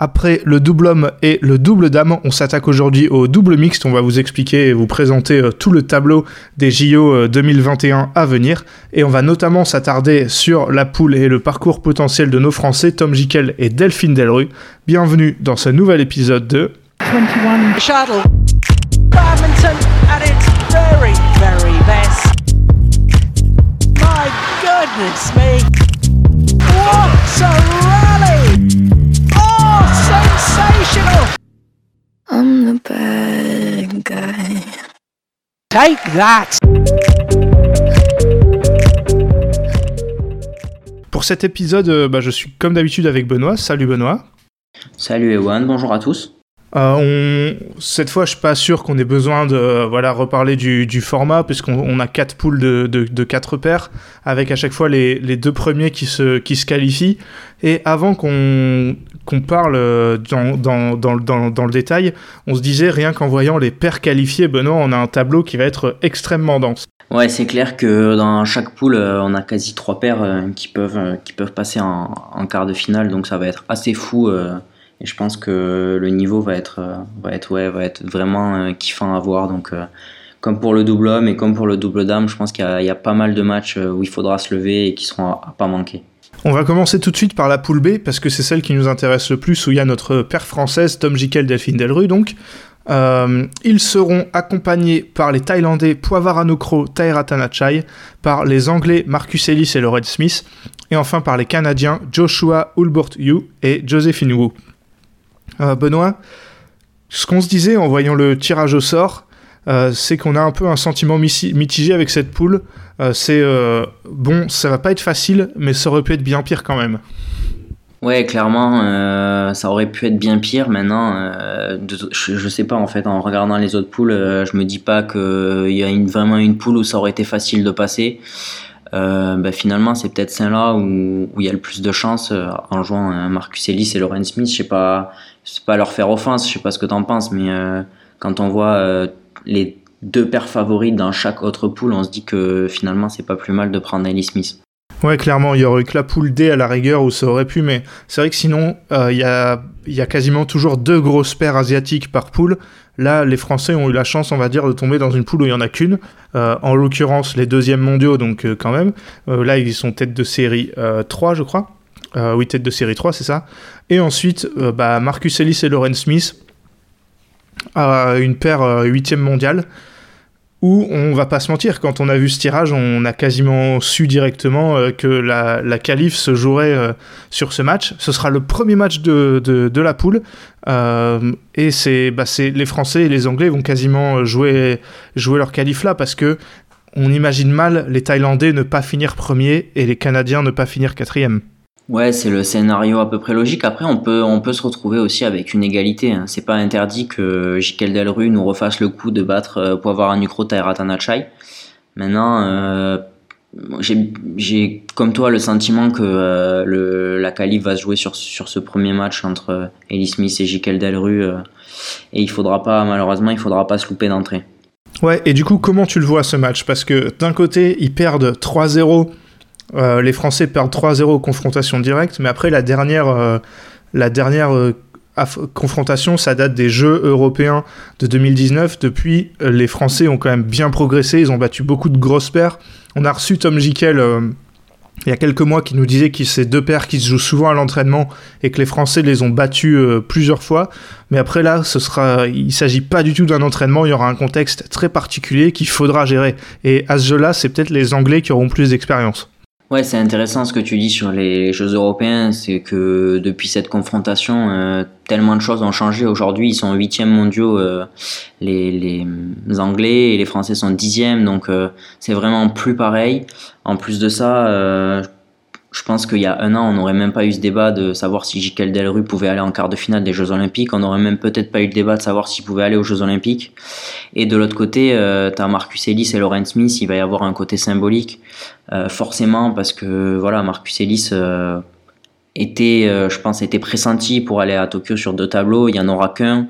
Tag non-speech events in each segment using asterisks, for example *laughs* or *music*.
Après le double homme et le double dame, on s'attaque aujourd'hui au double mixte. On va vous expliquer et vous présenter euh, tout le tableau des JO 2021 euh, à venir. Et on va notamment s'attarder sur la poule et le parcours potentiel de nos Français, Tom Jikel et Delphine Delru. Bienvenue dans ce nouvel épisode de 21 Shuttle. Badminton at its very, very best. My goodness me. What a rally! I'm the bad guy. Take that! Pour cet épisode, euh, bah, je suis comme d'habitude avec Benoît. Salut Benoît. Salut Ewan, bonjour à tous. Euh, on... Cette fois, je suis pas sûr qu'on ait besoin de voilà reparler du, format, puisqu'on a quatre poules de, quatre paires, avec à chaque fois les, deux premiers qui se, qualifient. Et avant qu'on parle euh, dans, le détail, on se disait rien qu'en voyant les paires qualifiées, Benoît, on a un tableau qui va être extrêmement dense. Ouais, c'est clair que dans chaque poule, euh, on a quasi trois paires qui peuvent, passer en, quart de finale, donc ça va être assez fou. Et je pense que le niveau va être, euh, va être, ouais, va être vraiment euh, kiffant à voir. Donc, euh, comme pour le double homme et comme pour le double dame, je pense qu'il y, a pas mal de matchs où il faudra se lever et qui seront à, pas manquer. On va commencer tout de suite par la poule B parce que c'est celle qui nous intéresse le plus où il y a notre père française Tom Jikel Delphine Delru donc. ils seront accompagnés par les Thaïlandais Poivaranokro Tanachai, par les Anglais Marcus Ellis et Lauren Smith, et enfin par les Canadiens Joshua Hulbert Yu et Josephine Wu. Euh, Benoît, ce qu'on se disait en voyant le tirage au sort, euh, c'est qu'on a un peu un sentiment mitigé avec cette poule. Euh, c'est bon, ça va pas être facile, mais ça aurait pu être bien pire quand même. Ouais, clairement, ça aurait pu être bien pire. Maintenant, je, sais pas en fait, en regardant les autres poules, je me dis pas qu'il y a une, vraiment une poule où ça aurait été facile de passer. Bah, finalement, c'est peut-être celle-là où il y a le plus de chance en jouant Marcus Ellis et Lauren Smith. Je sais pas, c'est pas leur faire offense, je sais pas ce que t'en penses, mais euh, quand on voit euh, les deux paires favorites dans chaque autre poule, on se dit que finalement c'est pas plus mal de prendre Ellie Smith. Ouais, clairement, il y aurait eu que la poule D à la rigueur où ça aurait pu, mais c'est vrai que sinon, euh, il y, a, quasiment toujours deux grosses paires asiatiques par poule. Là, les Français ont eu la chance, on va dire, de tomber dans une poule où il y en a qu'une. en l'occurrence, les deuxièmes mondiaux, donc quand même. là, ils sont tête de série 3, je crois. Euh, oui, tête de série 3, c'est ça. Et ensuite, euh, bah, Marcus Ellis et Lauren Smith, une paire euh, huitième mondiale, où on va pas se mentir, quand on a vu ce tirage, on a quasiment su directement que la, la qualif se jouerait sur ce match. Ce sera le premier match de, de, la poule. et c'est bah, les Français et les Anglais vont quasiment jouer, jouer leur qualif là parce que on imagine mal les Thaïlandais ne pas finir premier et les Canadiens ne pas finir quatrième. Ouais, c'est le scénario à peu près logique. Après, on peut, on peut se retrouver aussi avec une égalité. Hein. C'est pas interdit que Jikel Delru nous refasse le coup de battre euh, pour avoir un Nucro Tairatanachai. Maintenant, euh, j'ai comme toi le sentiment que euh, la qualif va se jouer sur, sur ce premier match entre Ellie Smith et Jikel Delru. et il faudra pas, malheureusement, il faudra pas se louper d'entrée. Ouais, et du coup, comment tu le vois ce match? Parce que d'un côté, ils perdent 3-0 euh, les Français perdent 3-0 confrontation directe, mais après la dernière, euh, la dernière euh, confrontation, ça date des Jeux européens de 2019. Depuis, les Français ont quand même bien progressé, ils ont battu beaucoup de grosses paires. On a reçu Tom Jikel il y a quelques mois qui nous disait que c'est deux paires qui se jouent souvent à l'entraînement et que les Français les ont battus plusieurs fois. Mais après là, ce sera, il s'agit pas du tout d'un entraînement, il y aura un contexte très particulier qu'il faudra gérer. Et à ce jeu-là, c'est peut-être les Anglais qui auront plus d'expérience. Ouais, c'est intéressant ce que tu dis sur les Jeux européens, c'est que depuis cette confrontation, euh, tellement de choses ont changé. Aujourd'hui, ils sont huitièmes mondiaux, euh, les, les, Anglais et les Français sont dixièmes, donc euh, c'est vraiment plus pareil. En plus de ça, je pense qu'il y a un an, on n'aurait même pas eu ce débat de savoir si Jikel Delru pouvait aller en quart de finale des Jeux Olympiques. On n'aurait même peut-être pas eu le débat de savoir s'il pouvait aller aux Jeux Olympiques. Et de l'autre côté, euh, tu as Marcus Ellis et Lauren Smith. Il va y avoir un côté symbolique, euh, forcément, parce que voilà, Marcus Ellis euh, était, euh, je pense, était pressenti pour aller à Tokyo sur deux tableaux. Il n'y en aura qu'un.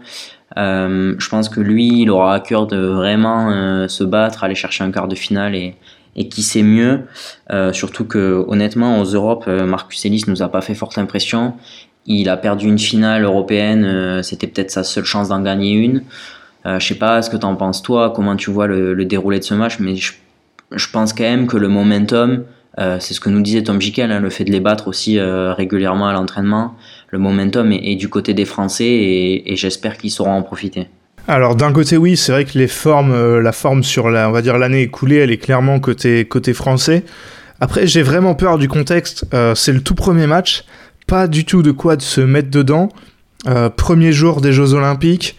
je pense que lui, il aura à cœur de vraiment se battre, aller chercher un quart de finale et, et qui sait mieux. Euh, surtout que honnêtement, aux Europes, euh, Marcus Ellis nous a pas fait forte impression. il a perdu une finale européenne, c'était peut-être sa seule chance d'en gagner une. je sais pas ce que tu en penses toi, comment tu vois le, déroulé de ce match, mais je, pense quand même que le momentum, c'est ce que nous disait Tom Jikel, hein, le fait de les battre aussi régulièrement à l'entraînement, le momentum est, du côté des Français et j'espère qu'ils sauront en profiter. Alors d'un côté oui, c'est vrai que les formes, euh, la forme sur la, on va dire l'année écoulée, elle est clairement côté côté français. Après j'ai vraiment peur du contexte. Euh, c'est le tout premier match, pas du tout de quoi de se mettre dedans. Euh, premier jour des Jeux Olympiques,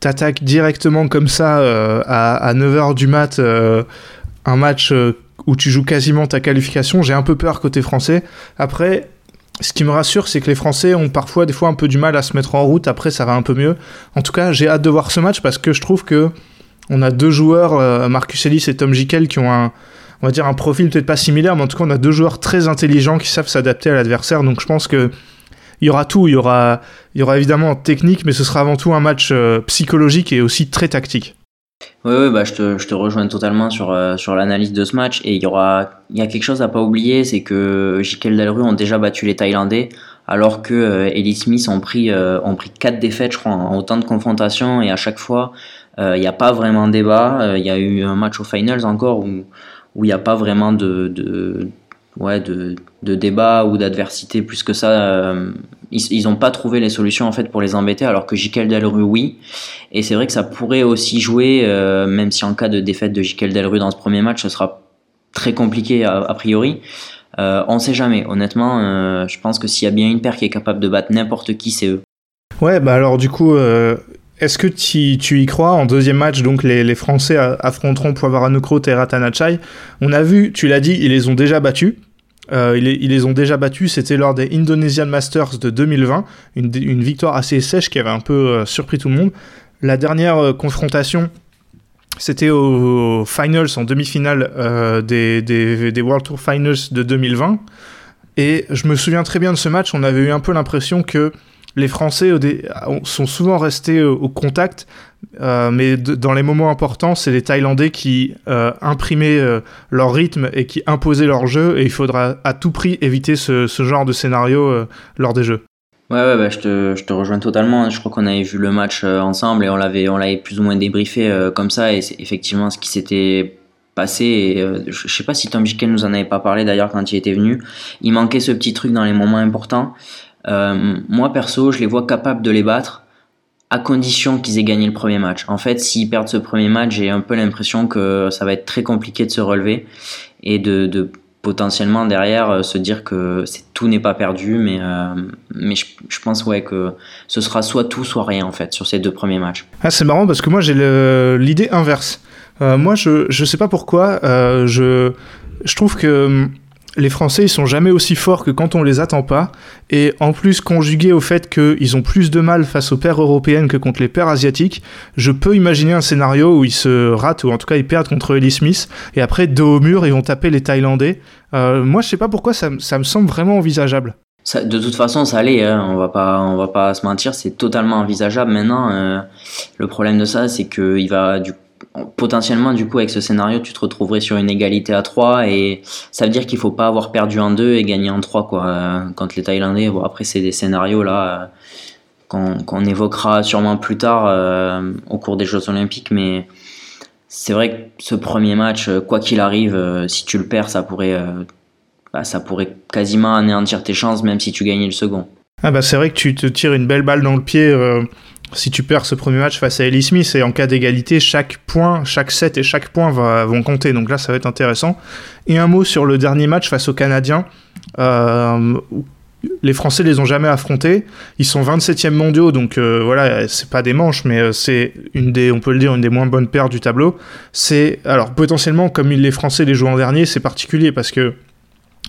t'attaques directement comme ça à, à 9h du mat, un match où tu joues quasiment ta qualification. J'ai un peu peur côté français. Après ce qui me rassure, c'est que les Français ont parfois des fois un peu du mal à se mettre en route. Après, ça va un peu mieux. En tout cas, j'ai hâte de voir ce match parce que je trouve que on a deux joueurs, euh, Marcus Ellis et Tom Jikel, qui ont un, on va dire un profil peut-être pas similaire, mais en tout cas, on a deux joueurs très intelligents qui savent s'adapter à l'adversaire. Donc, je pense que il y aura tout. Il y aura, il y aura évidemment technique, mais ce sera avant tout un match euh, psychologique et aussi très tactique. Oui, bah, je, te, rejoins totalement sur, euh, sur l'analyse de ce match. Et il y, aura, il y a quelque chose à pas oublier, c'est que Jikel Delru ont déjà battu les Thaïlandais, alors que euh, Ellie Smith ont pris, euh, ont pris 4 défaites, je crois, en autant de confrontations. Et à chaque fois, il n'y a pas vraiment débat. Il y a eu un match aux finals encore où où il n'y a pas vraiment de, ouais, de, de débat ou d'adversité plus que ça. Euh, ils n'ont pas trouvé les solutions en fait pour les embêter, alors que Jikel Delru, oui. Et c'est vrai que ça pourrait aussi jouer, euh, même si en cas de défaite de Jikel Delru dans ce premier match, ce sera très compliqué a, priori. Euh, on ne sait jamais. Honnêtement, je pense que s'il y a bien une paire qui est capable de battre n'importe qui, c'est eux. Ouais, bah alors du coup, est-ce que tu, tu, y crois? En deuxième match, donc les, les Français affronteront Poivara et Ratanachai. On a vu, tu l'as dit, ils les ont déjà battus. Euh, ils, les ont déjà battus, c'était lors des Indonesian Masters de 2020, une, victoire assez sèche qui avait un peu euh, surpris tout le monde. La dernière euh, confrontation, c'était aux, finals, en demi-finale des, World Tour Finals de 2020. Et je me souviens très bien de ce match, on avait eu un peu l'impression que les Français sont souvent restés au contact, euh, mais dans les moments importants, c'est les Thaïlandais qui euh, imprimaient euh, leur rythme et qui imposaient leur jeu, et il faudra à tout prix éviter ce, genre de scénario lors des jeux. Ouais, ouais bah, je, te, rejoins totalement. Je crois qu'on avait vu le match ensemble et on l'avait, plus ou moins débriefé comme ça, et c'est effectivement ce qui s'était passé. Et, je sais pas si Tom nous en avait pas parlé d'ailleurs quand il était venu. Il manquait ce petit truc dans les moments importants. Moi perso, je les vois capables de les battre à condition qu'ils aient gagné le premier match. En fait, s'ils perdent ce premier match, j'ai un peu l'impression que ça va être très compliqué de se relever et de, potentiellement derrière euh, se dire que tout n'est pas perdu, mais, euh, je, pense ouais, que ce sera soit tout, soit rien en fait sur ces deux premiers matchs. Ah, c'est marrant parce que moi j'ai l'idée inverse. Euh, moi je ne sais pas pourquoi, je, je trouve que les Français, ils sont jamais aussi forts que quand on les attend pas. Et en plus, conjugué au fait qu'ils ont plus de mal face aux paires européennes que contre les paires asiatiques, je peux imaginer un scénario où ils se ratent, ou en tout cas ils perdent contre Ellie Smith, et après, dos au mur, ils vont taper les Thaïlandais. Euh, moi, je sais pas pourquoi ça, me semble vraiment envisageable. de toute façon, ça allait, hein. on va pas, on va pas se mentir, c'est totalement envisageable. Maintenant, euh, le problème de ça, c'est qu'il va du potentiellement, du coup, avec ce scénario, tu te retrouverais sur une égalité à 3 et ça veut dire qu'il faut pas avoir perdu en 2 et gagner en 3, quoi. Euh, quand les Thaïlandais, bon, après, c'est des scénarios là euh, qu'on évoquera sûrement plus tard euh, au cours des Jeux Olympiques, mais c'est vrai que ce premier match, quoi qu'il arrive, si tu le perds, ça pourrait, bah, ça pourrait quasiment anéantir tes chances, même si tu gagnais le second. Ah bah c'est vrai que tu te tires une belle balle dans le pied si tu perds ce premier match face à Ellie Smith et en cas d'égalité, chaque point, chaque set et chaque point vont compter. Donc là, ça va être intéressant. Et un mot sur le dernier match face aux Canadiens. Euh, les Français les ont jamais affrontés. Ils sont 27e mondiaux, donc euh, voilà, c'est pas des manches, mais euh, c'est une des, on peut le dire, une des moins bonnes paires du tableau. C'est alors potentiellement comme les Français les jouent en dernier, c'est particulier parce que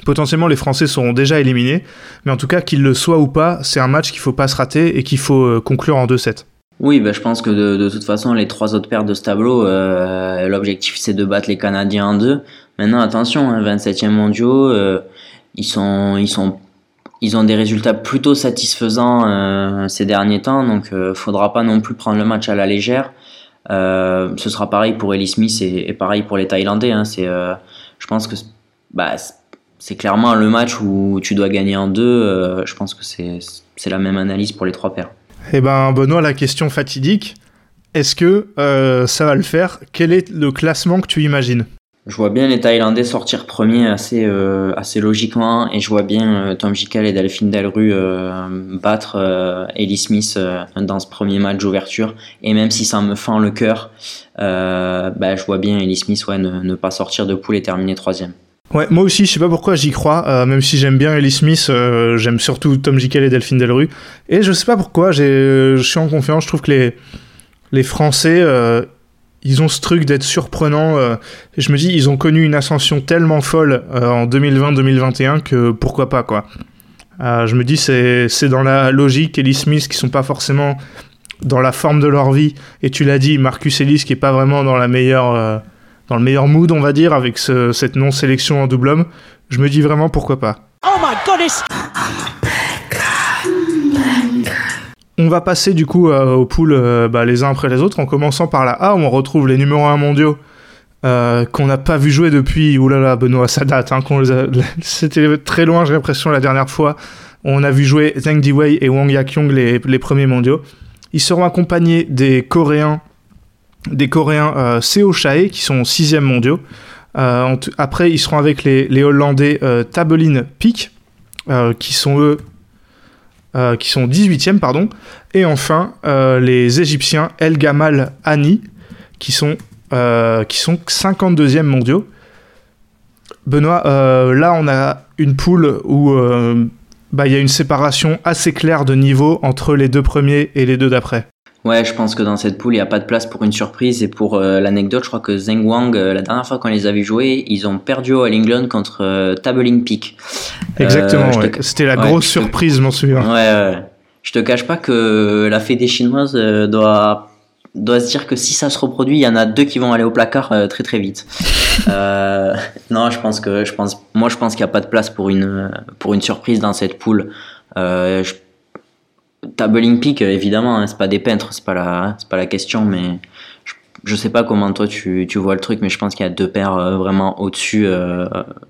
potentiellement les Français seront déjà éliminés, mais en tout cas qu'ils le soient ou pas, c'est un match qu'il faut pas se rater et qu'il faut euh, conclure en 2-7. Oui, bah, je pense que de, toute façon, les trois autres paires de ce tableau, euh, l'objectif c'est de battre les Canadiens en deux. Maintenant, attention, 27e hein, mondiaux, euh, ils sont, ils sont, ils ont des résultats plutôt satisfaisants ces derniers temps, donc faudra pas non plus prendre le match à la légère. ce sera pareil pour Ellie Smith et, pareil pour les Thaïlandais. Hein, je pense que bah, c'est clairement le match où tu dois gagner en deux. Euh, je pense que c'est la même analyse pour les trois paires. Eh ben, Benoît, la question fatidique. Est-ce que ça va le faire? Quel est le classement que tu imagines? Je vois bien les Thaïlandais sortir premier assez, euh, assez logiquement et je vois bien euh, Tom Jikel et Delphine Delru euh, battre Ellie Smith dans ce premier match d'ouverture. Et même si ça me fend le cœur, bah, je vois bien Ellie Smith ouais, ne, pas sortir de poule et terminer troisième. Ouais, moi aussi, je sais pas pourquoi j'y crois, même si j'aime bien Ellie Smith, j'aime surtout Tom Jikel et Delphine Delru. Et je sais pas pourquoi, je suis en confiance, je trouve que les, les Français ils ont ce truc d'être surprenant. Euh, je me dis, ils ont connu une ascension tellement folle euh, en 2020-2021 que pourquoi pas, quoi. Euh, je me dis, c'est dans la logique. Ellie Smith, qui sont pas forcément dans la forme de leur vie. Et tu l'as dit, Marcus Ellis, qui est pas vraiment dans, la meilleure, dans le meilleur mood, on va dire, avec cette non-sélection en double homme. Je me dis vraiment pourquoi pas. Oh my goodness! On va passer du coup euh, aux poules euh, bah, les uns après les autres, en commençant par la A où on retrouve les numéros 1 mondiaux euh, qu'on n'a pas vu jouer depuis, oulala Benoît, ça date, hein, *laughs* c'était très loin j'ai l'impression la dernière fois. On a vu jouer Zheng Diwei et Wang Yakyong les, les premiers mondiaux. Ils seront accompagnés des Coréens, des Coréens Seo Chae qui sont 6e mondiaux. après, ils seront avec les, Hollandais Tabelin Peak, qui sont eux euh, qui sont 18e, pardon. Et enfin, euh, les Égyptiens El Gamal Ani, qui sont, euh, qui sont 52e mondiaux. Benoît, là, on a une poule où bah, il y a une séparation assez claire de niveau entre les deux premiers et les deux d'après. Ouais, je pense que dans cette poule, il n'y a pas de place pour une surprise. Et pour l'anecdote, je crois que Zheng Wang, la dernière fois qu'on les a vus jouer, ils ont perdu au All England contre euh, Tabling Peak. Exactement, c'était la grosse surprise, m'en souviens. Ouais, ouais. Je te cache pas que la Fédé chinoise doit, doit se dire que si ça se reproduit, il y en a deux qui vont aller au placard très très vite. *laughs* non, je pense que, je pense, moi je pense qu'il n'y a pas de place pour une, pour une surprise dans cette poule. Je, Tabling Peak, évidemment, hein, c'est pas des peintres, c'est pas la, c'est pas la question, mais je, sais pas comment toi tu, tu, vois le truc, mais je pense qu'il y a deux paires vraiment au-dessus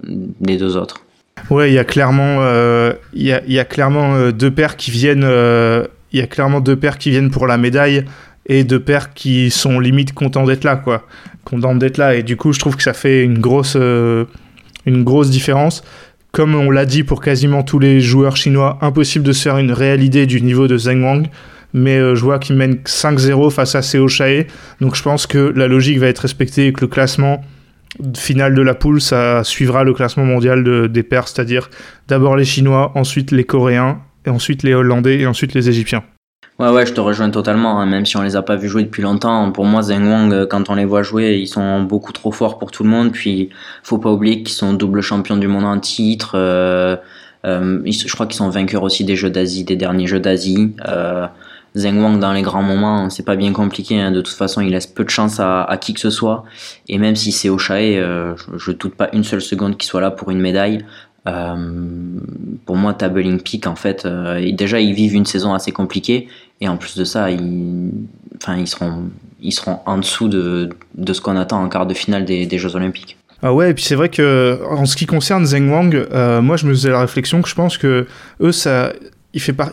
des deux autres. Ouais, il y a clairement, euh, y, a, y, a, clairement euh, deux paires qui viennent, euh, il y a clairement deux paires qui viennent pour la médaille et deux paires qui sont limite contents d'être là, quoi, contents d'être là. Et du coup, je trouve que ça fait une grosse, une grosse différence. Comme on l'a dit pour quasiment tous les joueurs chinois, impossible de se faire une réelle idée du niveau de Zheng Wang. Mais je vois qu'il mène 5-0 face à Seo Chae. Donc je pense que la logique va être respectée et que le classement finale de la poule, ça suivra le classement mondial des pairs, c'est-à-dire d'abord les Chinois, ensuite les Coréens, ensuite les Hollandais, et ensuite les Égyptiens. Ouais, ouais, je te rejoins totalement, hein, même si on les a pas vus jouer depuis longtemps. Pour moi, Zheng Wang, euh, quand on les voit jouer, ils sont beaucoup trop forts pour tout le monde. Puis, faut pas oublier qu'ils sont double champions du monde en titre. Euh, euh, je crois qu'ils sont vainqueurs aussi des Jeux d'Asie, des derniers Jeux d'Asie. Zheng Wang dans les grands moments, c'est pas bien compliqué. Hein. De toute façon, il laisse peu de chance à, qui que ce soit. Et même si c'est au euh, je, ne doute pas une seule seconde qu'il soit là pour une médaille. Euh, pour moi, Tabling Peak, en fait, euh, déjà ils vivent une saison assez compliquée. Et en plus de ça, ils, enfin, ils, seront, ils seront en dessous de, de ce qu'on attend en quart de finale des, des Jeux Olympiques. Ah ouais, et puis c'est vrai que en ce qui concerne Zheng Wang, moi je me faisais la réflexion que je pense que eux, ça,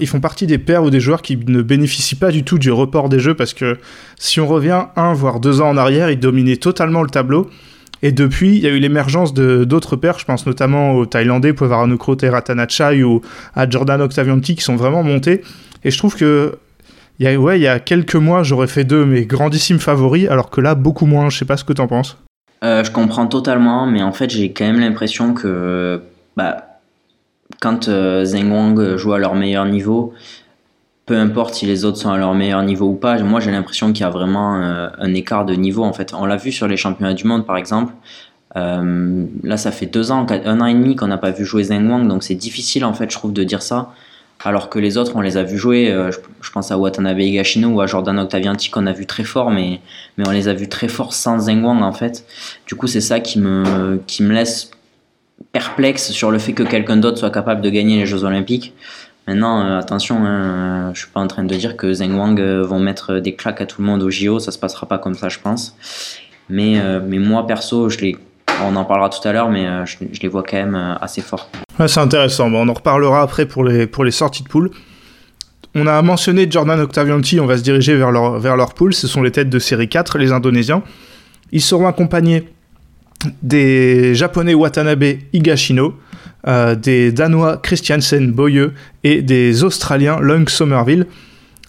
ils, font partie des paires ou des joueurs qui ne bénéficient pas du tout du report des jeux parce que si on revient un voire deux ans en arrière, ils dominaient totalement le tableau. Et depuis, il y a eu l'émergence de d'autres paires, je pense notamment aux Thaïlandais, Povaranukro Teratanachai ou à Jordan Octavianti qui sont vraiment montés. Et je trouve que il y a, ouais, il y a quelques mois, j'aurais fait deux mes grandissimes favoris, alors que là, beaucoup moins. Je sais pas ce que t'en penses. Euh, je comprends totalement, mais en fait, j'ai quand même l'impression que bah, quand euh, Zheng Wang joue à leur meilleur niveau, peu importe si les autres sont à leur meilleur niveau ou pas, moi j'ai l'impression qu'il y a vraiment euh, un écart de niveau en fait. On l'a vu sur les championnats du monde par exemple. Euh, là, ça fait deux ans, un an et demi qu'on n'a pas vu jouer Zheng Wang, donc c'est difficile en fait, je trouve, de dire ça. Alors que les autres, on les a vus jouer. je, pense à Watanabe Higashino ou à Jordan Octavianti qu'on a vu très fort, mais, mais on les a vus très forts sans Zheng Wang en fait. Du coup, c'est ça qui me, qui me laisse perplexe sur le fait que quelqu'un d'autre soit capable de gagner les Jeux Olympiques. Maintenant, euh, attention, hein, je suis pas en train de dire que Zheng Wang euh, vont mettre des claques à tout le monde au JO, ça se passera pas comme ça, je pense. Mais, euh, moi, perso, je les, on en parlera tout à l'heure, mais je, les vois quand même assez forts. c'est intéressant. On en reparlera après pour les, sorties de poule. On a mentionné Jordan Octavianti, on va se diriger vers leur, vers. Ce sont les têtes de série 4, les Indonésiens. Ils seront accompagnés des Japonais Watanabe Higashino, euh, des Danois Christiansen Boyeux et des Australiens Lung Somerville.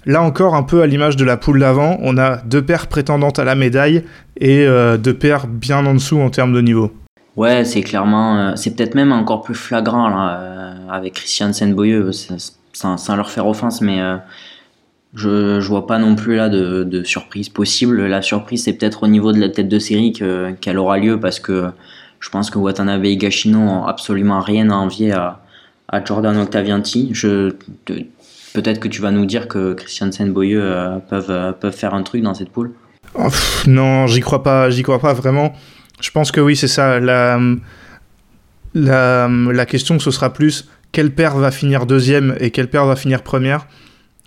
Là encore, un peu à l'image de la poule d'avant, on a deux paires prétendantes à la médaille et euh, deux paires bien en dessous en termes de niveau. Ouais, c'est clairement, euh, c'est peut-être même encore plus flagrant avec Christiansen Boyeux, sans, leur faire offense, mais je, je vois pas non plus là de, surprise possible. La surprise, c'est peut-être au niveau de la tête de série qu'elle aura lieu parce que je pense que Watanabe et Gashino ont absolument rien à envier à, Jordan Octavianti. Peut-être que tu vas nous dire que Christiansen Boyeux euh, peuvent, euh, peuvent faire un truc dans cette poule. Oh, non, j'y crois pas, j'y crois pas vraiment. Je pense que oui, c'est ça. La, la, la question, ce sera plus quel paire va finir deuxième et quel paire va finir première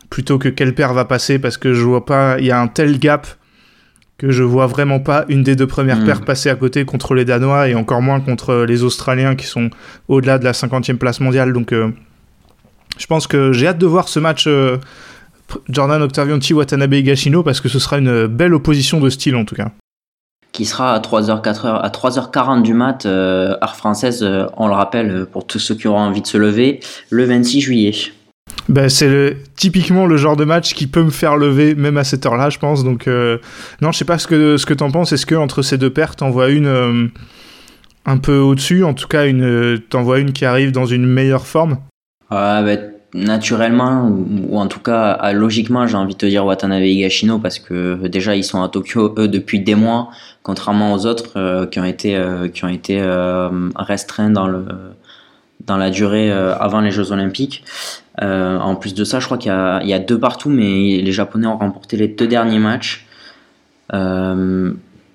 plutôt que quel paire va passer parce que je vois pas, il y a un tel gap que je vois vraiment pas une des deux premières hmm. paires passer à côté contre les Danois et encore moins contre les Australiens qui sont au-delà de la 50e place mondiale. Donc euh, je pense que j'ai hâte de voir ce match euh, Jordan Octavianti Watanabe Higashino parce que ce sera une belle opposition de style en tout cas. Qui sera à 3h, 4h, à 3h40 du mat, euh, heure française, on le rappelle pour tous ceux qui auront envie de se lever, le 26 juillet. Ben, c'est typiquement le genre de match qui peut me faire lever même à cette heure-là, je pense. Donc, euh, non, je sais pas ce que, ce que t'en penses. Est-ce que entre ces deux pertes, t'en vois une euh, un peu au-dessus? En tout cas, une, t'en vois une qui arrive dans une meilleure forme? Ben, Naturellement, ou, en tout cas, logiquement, j'ai envie de te dire Watanabe Higashino parce que déjà, ils sont à Tokyo, eux, depuis des mois, contrairement aux autres euh, qui ont été, qui ont été restreints dans le dans la durée avant les Jeux Olympiques. Euh, en plus de ça, je crois qu'il y, a deux partout, mais les Japonais ont remporté les deux derniers matchs. Euh,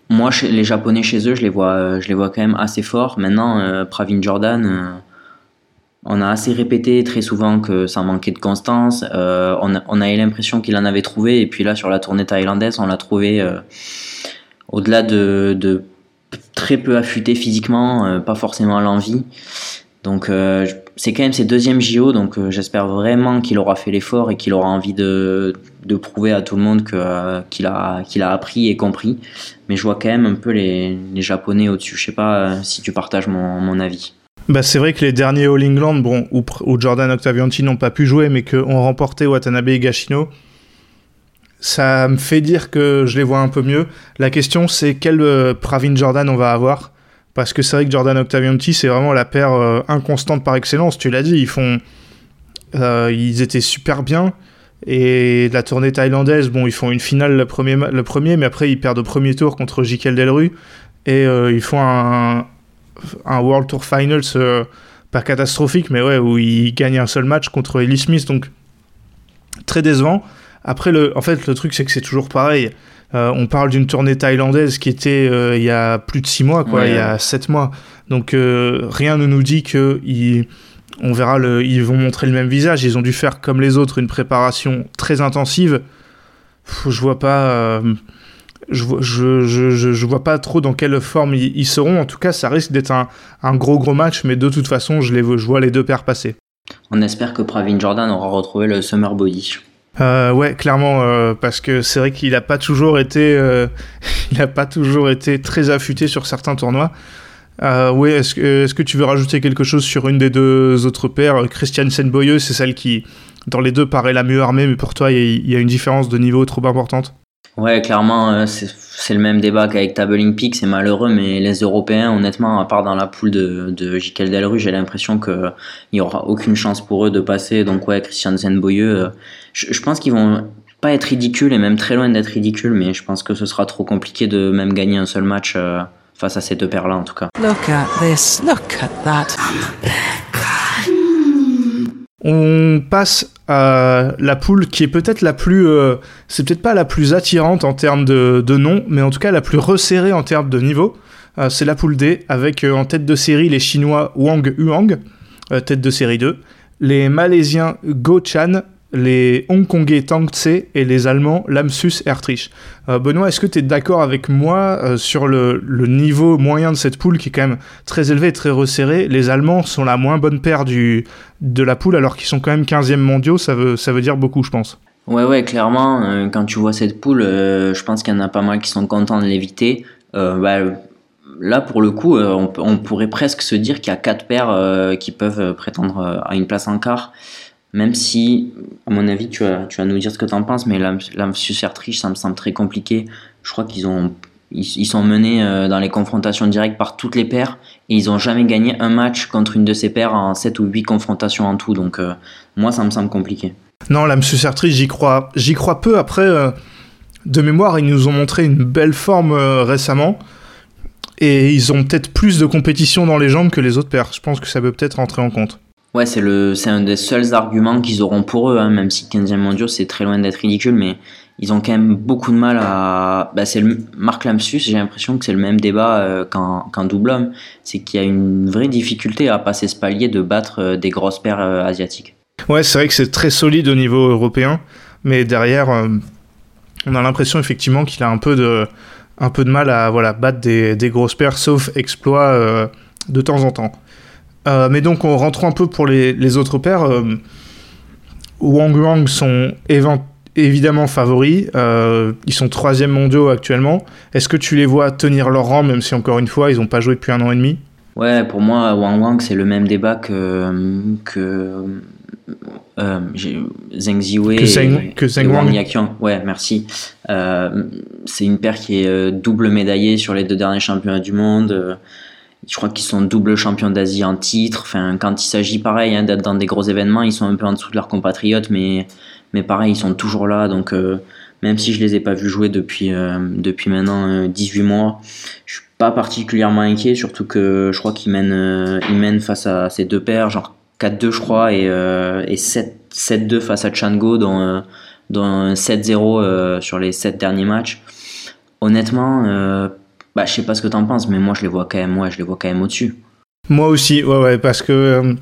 moi, les Japonais chez eux, je les vois, je les vois quand même assez forts. Maintenant, euh, Pravin Jordan, on a assez répété très souvent que ça manquait de constance. on, on a eu l'impression qu'il en avait trouvé, et puis là, sur la tournée thaïlandaise, on l'a trouvé au-delà de, de, très peu affûté physiquement, pas forcément l'envie. Donc euh, c'est quand même ses deuxièmes JO, donc euh, j'espère vraiment qu'il aura fait l'effort et qu'il aura envie de, de, prouver à tout le monde euh, qu'il, a, qu'il a appris et compris. Mais je vois quand même un peu les, les Japonais au-dessus. Je sais pas si tu partages mon, mon avis. Bah c'est vrai que les derniers All England, bon, où, où Jordan Octavianti n'ont pas pu jouer, mais qu'ont remporté Watanabe et Gashino, ça me fait dire que je les vois un peu mieux. La question c'est quel Pravin Jordan on va avoir? Parce que c'est vrai que Jordan Octavianti, c'est vraiment la paire euh, inconstante par excellence. Tu l'as dit, ils font. Euh, ils étaient super bien. Et la tournée thaïlandaise, bon, ils font une finale le premier, le premier mais après ils perdent au premier tour contre Jikel Delru. Et euh, ils font un, World Tour Finals, pas catastrophique, mais ouais, où ils gagnent un seul match contre Ellie Smith. Donc, très décevant. Après, le, en fait, le truc, c'est que c'est toujours pareil. Euh, on parle d'une tournée thaïlandaise qui était euh, il y a plus de six mois, quoi, il y a sept mois. Donc euh, rien ne nous dit que on verra le, ils vont montrer le même visage. Ils ont dû faire comme les autres une préparation très intensive. je vois pas. Je, je, je, je, vois pas trop dans quelle forme ils, seront. En tout cas, ça risque d'être un, un, gros gros match, mais de toute façon, je, les, je vois les deux paires passer. On espère que Pravin Jordan aura retrouvé le summer body. Euh, ouais, clairement, euh, parce que c'est vrai qu'il n'a pas toujours été, euh, *laughs* il pas toujours été très affûté sur certains tournois. Euh, oui, est-ce que, tu veux rajouter quelque chose sur une des deux autres paires? Christian Senboyeux, c'est celle qui, dans les deux, paraît la mieux armée, mais pour toi, il y, a une différence de niveau trop importante? Ouais, clairement, c'est le même débat qu'avec Tabling Peak, c'est malheureux, mais les Européens, honnêtement, à part dans la poule de, de Jikel j'ai l'impression qu'il n'y aura aucune chance pour eux de passer. Donc, ouais, Christian Zenboyeux, je, je pense qu'ils vont pas être ridicules et même très loin d'être ridicules, mais je pense que ce sera trop compliqué de même gagner un seul match euh, face à ces deux paires-là, en tout cas. Look at this, look at that. On passe à la poule qui est peut-être la plus. Euh, c'est peut-être pas la plus attirante en termes de, de, nom, mais en tout cas la plus resserrée en termes de niveau. Euh, c'est la poule D, avec euh, en tête de série les Chinois Wang Huang, tête de série 2, les Malaisiens Go Chan, les Hongkongais Tang Tse et les Allemands Lamsus Ertrich. Euh, Benoît, est-ce que tu es d'accord avec moi euh, sur le, niveau moyen de cette poule qui est quand même très élevé et très resserré? Les Allemands sont la moins bonne paire du, de la poule alors qu'ils sont quand même 15e mondiaux, ça veut, ça veut dire beaucoup je pense. Ouais, ouais, clairement, euh, quand tu vois cette poule, je pense qu'il y en a pas mal qui sont contents de l'éviter. Bah, là, pour le coup, on, pourrait presque se dire qu'il y a quatre paires qui peuvent prétendre à une place en quart. Même si, à mon avis, tu vas, tu vas nous dire ce que tu en penses, mais la, Sertrich, ça me semble très compliqué. Je crois qu'ils ont ils, sont menés euh, dans les confrontations directes par toutes les paires et ils n'ont jamais gagné un match contre une de ces paires en 7 ou 8 confrontations en tout. Donc euh, moi, ça me semble compliqué. Non, la Sertrich, j'y crois, j'y crois peu. Après, euh, de mémoire, ils nous ont montré une belle forme récemment et ils ont peut-être plus de compétition dans les jambes que les autres paires. Je pense que ça peut peut-être rentrer en compte. Ouais, c'est le, c'est un des seuls arguments qu'ils auront pour eux, hein, même si 15e mondiaux c'est très loin d'être ridicule, mais ils ont quand même beaucoup de mal à. Bah, c'est le Marc Lamsus, j'ai l'impression que c'est le même débat euh, qu'un, double homme, c'est qu'il y a une vraie difficulté à passer ce palier de battre euh, des grosses paires euh, asiatiques. Ouais, c'est vrai que c'est très solide au niveau européen, mais derrière, on a l'impression effectivement qu'il a un peu de, un peu de mal à voilà battre des, des grosses paires, sauf exploit de temps en temps. Euh, mais donc, on rentre un peu pour les, autres paires. Euh, Wang Wang sont évidemment favoris. Euh, ils sont troisième mondiaux actuellement. Est-ce que tu les vois tenir leur rang, même si encore une fois, ils n'ont pas joué depuis un an et demi? Ouais, pour moi, Wang Wang, c'est le même débat que, que Zheng Ziwei que Zheng, que Zheng Wang. Ouais, merci. c'est une paire qui est double médaillée sur les deux derniers championnats du monde. Je crois qu'ils sont double champions d'Asie en titre. Enfin, quand il s'agit pareil hein, d'être dans des gros événements, ils sont un peu en dessous de leurs compatriotes, mais, mais pareil, ils sont toujours là. Donc, euh, même si je les ai pas vus jouer depuis, euh, depuis maintenant 18 euh, mois, je suis pas particulièrement inquiet, surtout que je crois qu'ils mènent, ils mènent face à ces deux paires, genre 4-2 je crois, et, et 7-2 face à Chango, dont, dont 7-0 sur les 7 derniers matchs. Honnêtement, bah, je sais pas ce que t'en penses, mais moi je les vois quand même, je les vois quand même au-dessus. Moi aussi, ouais, ouais, parce que euh,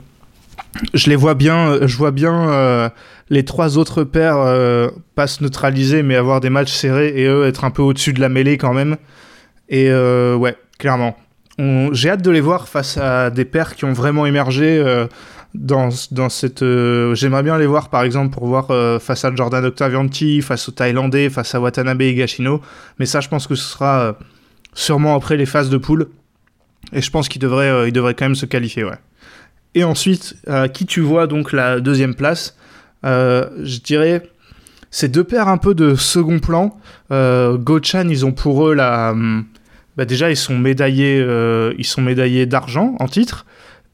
je les vois bien, je vois bien euh, les trois autres paires euh, pas se neutraliser, mais avoir des matchs serrés et eux être un peu au-dessus de la mêlée quand même. Et ouais, clairement. J'ai hâte de les voir face à des paires qui ont vraiment émergé dans, dans cette. J'aimerais bien les voir par exemple pour voir face à Jordan Octavianti, face aux Thaïlandais, face à Watanabe et Gashino. Mais ça, je pense que ce sera sûrement après les phases de poule. Et je pense qu'il devrait, euh, il quand même se qualifier, ouais. Et ensuite, euh, qui tu vois donc la deuxième place euh, Je dirais ces deux paires un peu de second plan. Gochan, ils ont pour eux la. Hum, bah déjà, ils sont médaillés, ils sont médaillés d'argent en titre.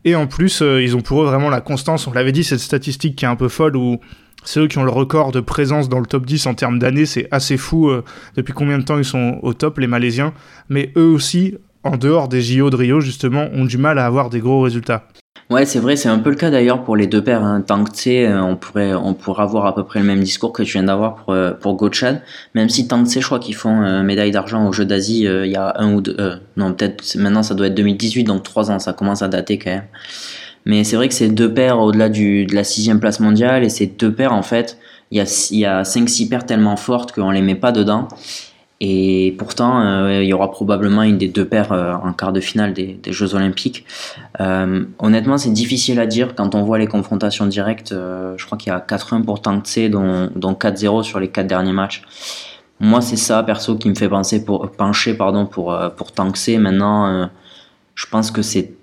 Et en plus, ils ont pour eux vraiment la constance. On l'avait dit, cette statistique qui est un peu folle où c'est eux qui ont le record de présence dans le top 10 en termes d'années. C'est assez fou euh, depuis combien de temps ils sont au top, les Malaisiens. Mais eux aussi, en dehors des JO de Rio, justement, ont du mal à avoir des gros résultats. Ouais, c'est vrai, c'est un peu le cas d'ailleurs pour les deux paires. Hein. Euh, on pourrait, on pourrait avoir à peu près le même discours que tu viens d'avoir pour, euh, pour Gochan. Même si Tang Tse, je crois qu'ils font médaille d'argent aux Jeux d'Asie il y a un ou deux. non, peut-être maintenant ça doit être 2018, donc trois ans, ça commence à dater quand même. Mais c'est vrai que c'est deux paires au-delà de la sixième place mondiale et ces deux paires, en fait, il y a, y a 5-6 paires tellement fortes qu'on les met pas dedans. Et pourtant, euh, il y aura probablement une des deux paires euh, en quart de finale des, Jeux Olympiques. Euh, honnêtement, c'est difficile à dire quand on voit les confrontations directes. je crois qu'il y a 4-1 pour Tang Tse, dont, dont 4-0 sur les quatre derniers matchs. Moi, c'est ça, perso, qui me fait penser pour, pencher pardon, pour, pour Tang Tse. Maintenant, je pense que c'est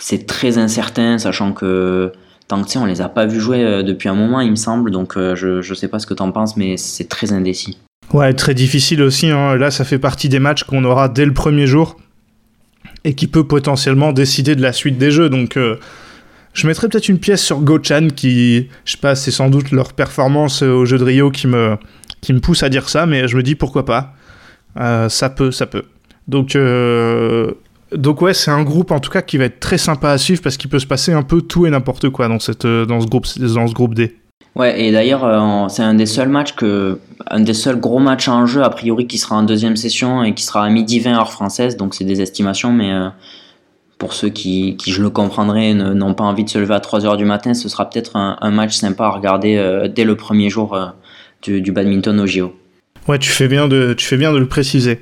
c'est très incertain, sachant que tant que on les a pas vus jouer euh, depuis un moment, il me semble. Donc euh, je, je sais pas ce que tu en penses, mais c'est très indécis. Ouais, très difficile aussi. Hein. Là, ça fait partie des matchs qu'on aura dès le premier jour et qui peut potentiellement décider de la suite des jeux. Donc, euh, je mettrais peut-être une pièce sur Gochan qui, je sais pas, c'est sans doute leur performance au jeu de Rio qui me, qui me pousse à dire ça, mais je me dis pourquoi pas. ça peut, ça peut. Donc, donc ouais, c'est un groupe en tout cas qui va être très sympa à suivre parce qu'il peut se passer un peu tout et n'importe quoi dans, cette, euh, dans, ce groupe, dans ce groupe D. Ouais, et d'ailleurs, euh, c'est un des seuls matchs que, un des seuls gros matchs en jeu, a priori, qui sera en deuxième session et qui sera à midi 20 heure française, donc c'est des estimations, mais euh, pour ceux qui, qui je le comprendrais, n'ont pas envie de se lever à 3 heures du matin, ce sera peut-être un, match sympa à regarder dès le premier jour du, du, badminton au JO. Ouais, tu fais bien de, tu fais bien de le préciser.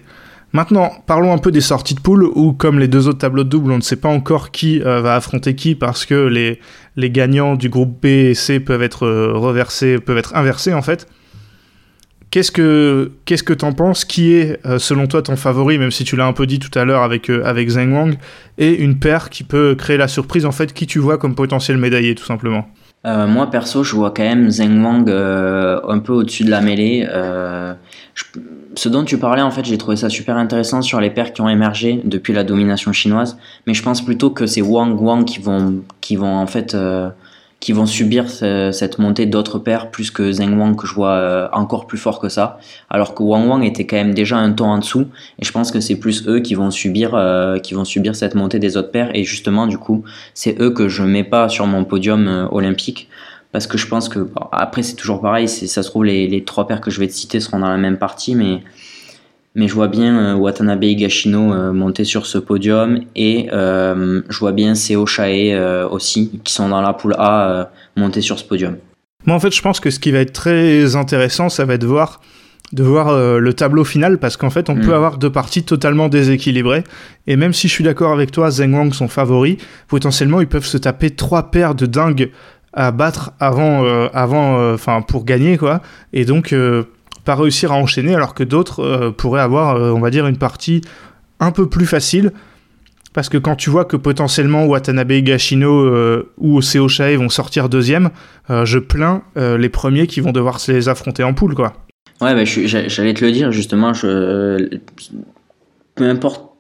Maintenant, parlons un peu des sorties de poule où, comme les deux autres tableaux de double, on ne sait pas encore qui euh, va affronter qui parce que les, les gagnants du groupe B et C peuvent être euh, reversés, peuvent être inversés en fait. Qu'est-ce que qu'est-ce que t'en penses? Qui est euh, selon toi ton favori, même si tu l'as un peu dit tout à l'heure avec avec Zheng Wang, et une paire qui peut créer la surprise en fait, qui tu vois comme potentiel médaillé tout simplement? Moi perso, je vois quand même Zheng Wang un peu au-dessus de la mêlée ce dont tu parlais, en fait, j'ai trouvé ça super intéressant sur les paires qui ont émergé depuis la domination chinoise. Mais je pense plutôt que c'est Wang Wang qui vont, qui vont en fait, euh, qui vont subir cette montée d'autres paires plus que Zheng Wang que je vois euh, encore plus fort que ça. Alors que Wang Wang était quand même déjà un ton en dessous. Et je pense que c'est plus eux qui vont subir, euh, qui vont subir cette montée des autres paires. Et justement, du coup, c'est eux que je mets pas sur mon podium olympique parce que je pense que après c'est toujours pareil ça se trouve les, les, trois paires que je vais te citer seront dans la même partie mais mais je vois bien euh, Watanabe et Gashino euh, monter sur ce podium et euh, je vois bien Seo Shae aussi qui sont dans la poule A monter sur ce podium. Moi en fait je pense que ce qui va être très intéressant ça va être de voir de voir le tableau final parce qu'en fait on peut mm. avoir deux parties totalement déséquilibrées et même si je suis d'accord avec toi Zheng Wang sont favoris potentiellement ils peuvent se taper trois paires de dingues à battre avant, euh, avant, euh, enfin pour gagner quoi, et donc euh, pas réussir à enchaîner, alors que d'autres pourraient avoir, on va dire, une partie un peu plus facile. Parce que quand tu vois que potentiellement Watanabe, Gashino ou Oseo Shae vont sortir deuxième, je plains les premiers qui vont devoir se les affronter en poule, quoi. Ouais, bah, j'allais te le dire, justement, je... peu importe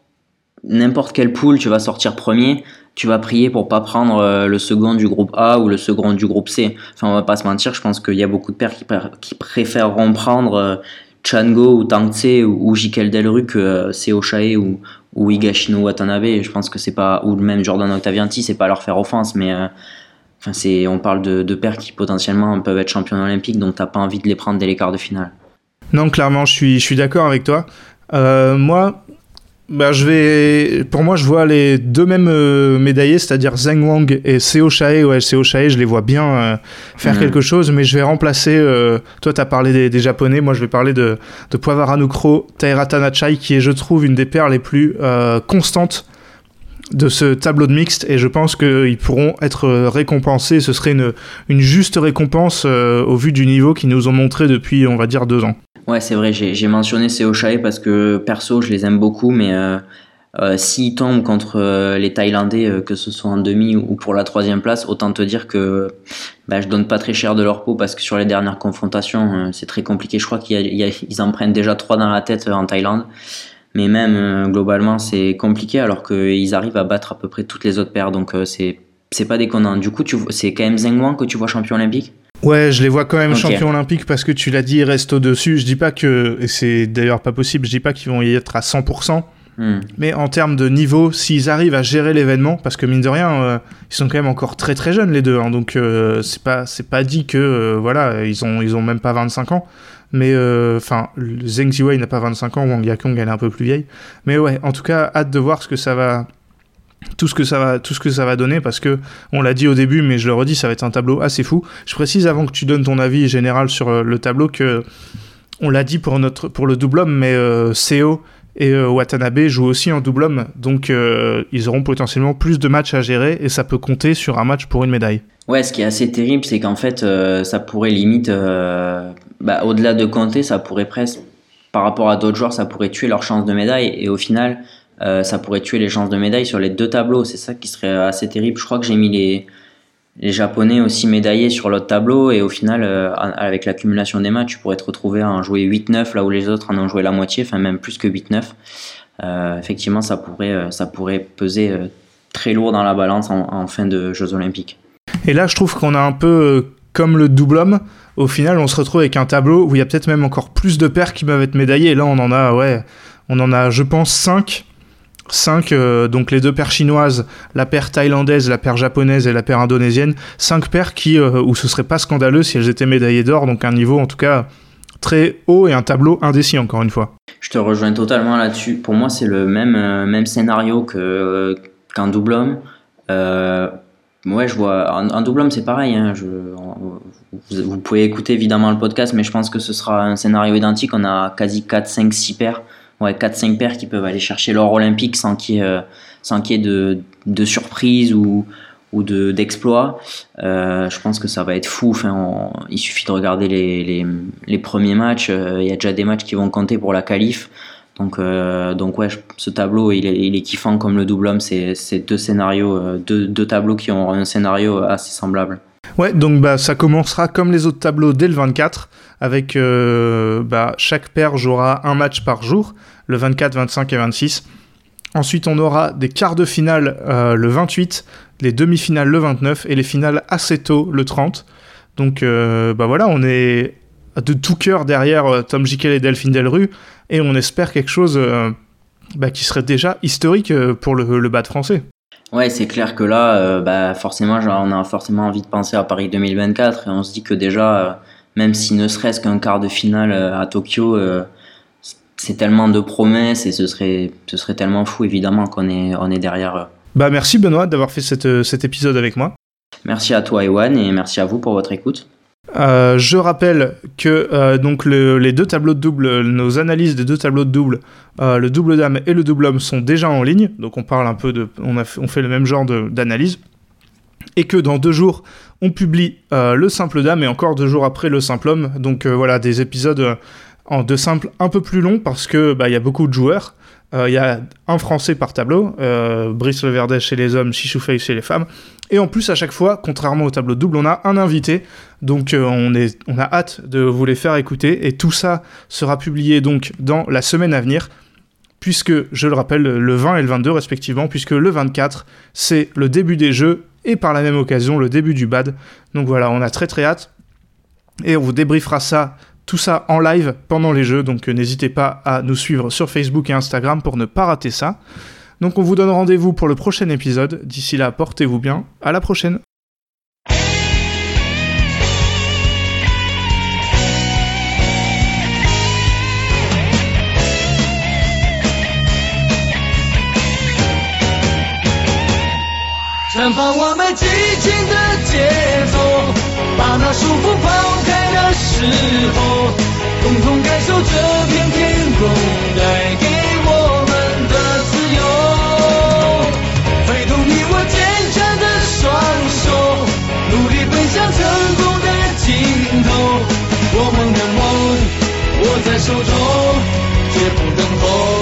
n'importe quelle poule, tu vas sortir premier, tu vas prier pour pas prendre euh, le second du groupe A ou le second du groupe C. Enfin, on va pas se mentir, je pense qu'il y a beaucoup de pères qui, préféreront prendre euh, Chango ou Tangtse ou, Jikel Delru que euh, Seo Shae ou, ou Higashino Watanabe. Je pense que c'est pas, ou même Jordan Octavianti, c'est pas leur faire offense, mais enfin, on parle de, de pères qui potentiellement peuvent être champions olympiques, donc t'as pas envie de les prendre dès les quarts de finale. Non, clairement, je suis, je suis d'accord avec toi. moi, bah, je vais. Pour moi, je vois les deux mêmes euh, médaillés, c'est-à-dire Zheng Wang et Seo Shae. Ouais, Seo Shae, je les vois bien euh, faire quelque chose, mais je vais remplacer. Euh, toi, tu as parlé des, Japonais, moi, je vais parler de, de Poivara Taira Tanachai, qui est, je trouve, une des paires les plus constantes de ce tableau de mixte et je pense qu'ils pourront être récompensés. Ce serait une, juste récompense au vu du niveau qu'ils nous ont montré depuis, on va dire, deux ans. Ouais, c'est vrai, j'ai mentionné ces Shae parce que perso, je les aime beaucoup, mais euh, euh, s'ils tombent contre euh, les Thaïlandais, euh, que ce soit en demi ou pour la troisième place, autant te dire que bah, je donne pas très cher de leur peau parce que sur les dernières confrontations, c'est très compliqué. Je crois qu'ils en prennent déjà trois dans la tête en Thaïlande. Mais même globalement, c'est compliqué alors qu'ils arrivent à battre à peu près toutes les autres paires. Donc c'est c'est pas déconnant. Du coup, c'est quand même Zheng Wang que tu vois champion olympique? Ouais, je les vois quand même champions olympiques parce que tu l'as dit, ils restent au-dessus. Je dis pas que, et c'est d'ailleurs pas possible, je dis pas qu'ils vont y être à 100%. Hmm. Mais en termes de niveau, s'ils arrivent à gérer l'événement, parce que mine de rien, euh, ils sont quand même encore très très jeunes les deux, hein, donc euh, c'est pas c'est pas dit que euh, voilà ils ont ils ont même pas 25 ans, mais enfin Zheng Ziwei n'a pas 25 ans, Wang Yakong elle est un peu plus vieille, mais ouais en tout cas hâte de voir ce que ça va tout ce que ça va tout ce que ça va donner parce que on l'a dit au début mais je le redis ça va être un tableau assez fou. Je précise avant que tu donnes ton avis général sur euh, le tableau que on l'a dit pour notre pour le double homme mais euh, Seo et euh, Watanabe jouent aussi en double homme. Donc ils auront potentiellement plus de matchs à gérer et ça peut compter sur un match pour une médaille. Ouais ce qui est assez terrible c'est qu'en fait ça pourrait limite bah, au-delà de compter ça pourrait presque par rapport à d'autres joueurs ça pourrait tuer leur chance de médaille et au final euh, ça pourrait tuer les chances de médaille sur les deux tableaux. C'est ça qui serait assez terrible. Je crois que j'ai mis les, les Japonais aussi médaillés sur l'autre tableau et au final, euh, avec l'accumulation des matchs, tu pourrais te retrouver à en jouer 8-9 là où les autres en ont joué la moitié, enfin même plus que 8-9. Euh, effectivement, ça pourrait, ça pourrait peser très lourd dans la balance en, fin de Jeux Olympiques. Et là, je trouve qu'on a un peu comme le double homme. Au final, on se retrouve avec un tableau où il y a peut-être même encore plus de paires qui peuvent être médaillées. Là, on en a, ouais, on en a, je pense, 5 5, euh, donc les deux paires chinoises, la paire thaïlandaise, la paire japonaise et la paire indonésienne, 5 paires qui, euh, où ce serait pas scandaleux si elles étaient médaillées d'or, donc un niveau en tout cas très haut et un tableau indécis encore une fois. Je te rejoins totalement là-dessus. Pour moi, c'est le même, euh, même scénario que, qu'en double homme. Ouais, je vois. En, double homme, c'est pareil. Hein, je, vous, pouvez écouter évidemment le podcast, mais je pense que ce sera un scénario identique. On a quasi 4, 5, 6 paires. Ouais, 4, 5 paires qui peuvent aller chercher l'or olympique sans qu'il y ait, sans qu'il y de, de surprise ou, ou de d'exploits. Euh, je pense que ça va être fou. Enfin, il suffit de regarder les, les, les premiers matchs. Euh, il y a déjà des matchs qui vont compter pour la qualif. Donc, euh, donc ouais, ce tableau, il est, il est kiffant comme le double homme. C'est deux scénarios, euh, deux, deux, tableaux qui ont un scénario assez semblable. Ouais, donc bah, ça commencera comme les autres tableaux dès le 24, avec euh, bah, chaque paire jouera un match par jour, le 24, 25 et 26. Ensuite, on aura des quarts de finale le 28, les demi-finales le 29 et les finales assez tôt le 30. Donc bah voilà, on est de tout cœur derrière Tom Jikel et Delphine Delru et on espère quelque chose euh, bah, qui serait déjà historique euh, pour le, le bas de français. Ouais, c'est clair que là, euh, bah, forcément, genre, on a forcément envie de penser à Paris 2024 et on se dit que déjà, même si ne serait-ce qu'un quart de finale à Tokyo, c'est tellement de promesses et ce serait, ce serait tellement fou évidemment qu'on est, on est derrière. Bah merci Benoît d'avoir fait cet épisode avec moi. Merci à toi Ewan et merci à vous pour votre écoute. Euh, je rappelle que euh, donc les deux tableaux de double, nos analyses des deux tableaux de double, euh, le double dame et le double homme sont déjà en ligne. Donc on parle un peu de, on, fait le même genre d'analyse. Et que dans deux jours, on publie le simple dame et encore deux jours après le simple homme. Donc voilà, des épisodes en deux simples un peu plus longs parce que bah, il y a beaucoup de joueurs. Il y a un Français par tableau, Brice Leverdet chez les hommes, Chichoufei chez les femmes. Et en plus, à chaque fois, contrairement au tableau double, on a un invité. Donc euh, on, on a hâte de vous les faire écouter. Et tout ça sera publié donc dans la semaine à venir. Puisque, je le rappelle, le 20 et le 22 respectivement, puisque le 24, c'est le début des jeux et par la même occasion le début du bad. Donc voilà, on a très très hâte. Et on vous débriefera ça, tout ça en live pendant les jeux. Donc euh, n'hésitez pas à nous suivre sur Facebook et Instagram pour ne pas rater ça. Donc on vous donne rendez-vous pour le prochain épisode. D'ici là, portez-vous bien. À la prochaine. 向成功的尽头，我们的梦握在手中，绝不等候。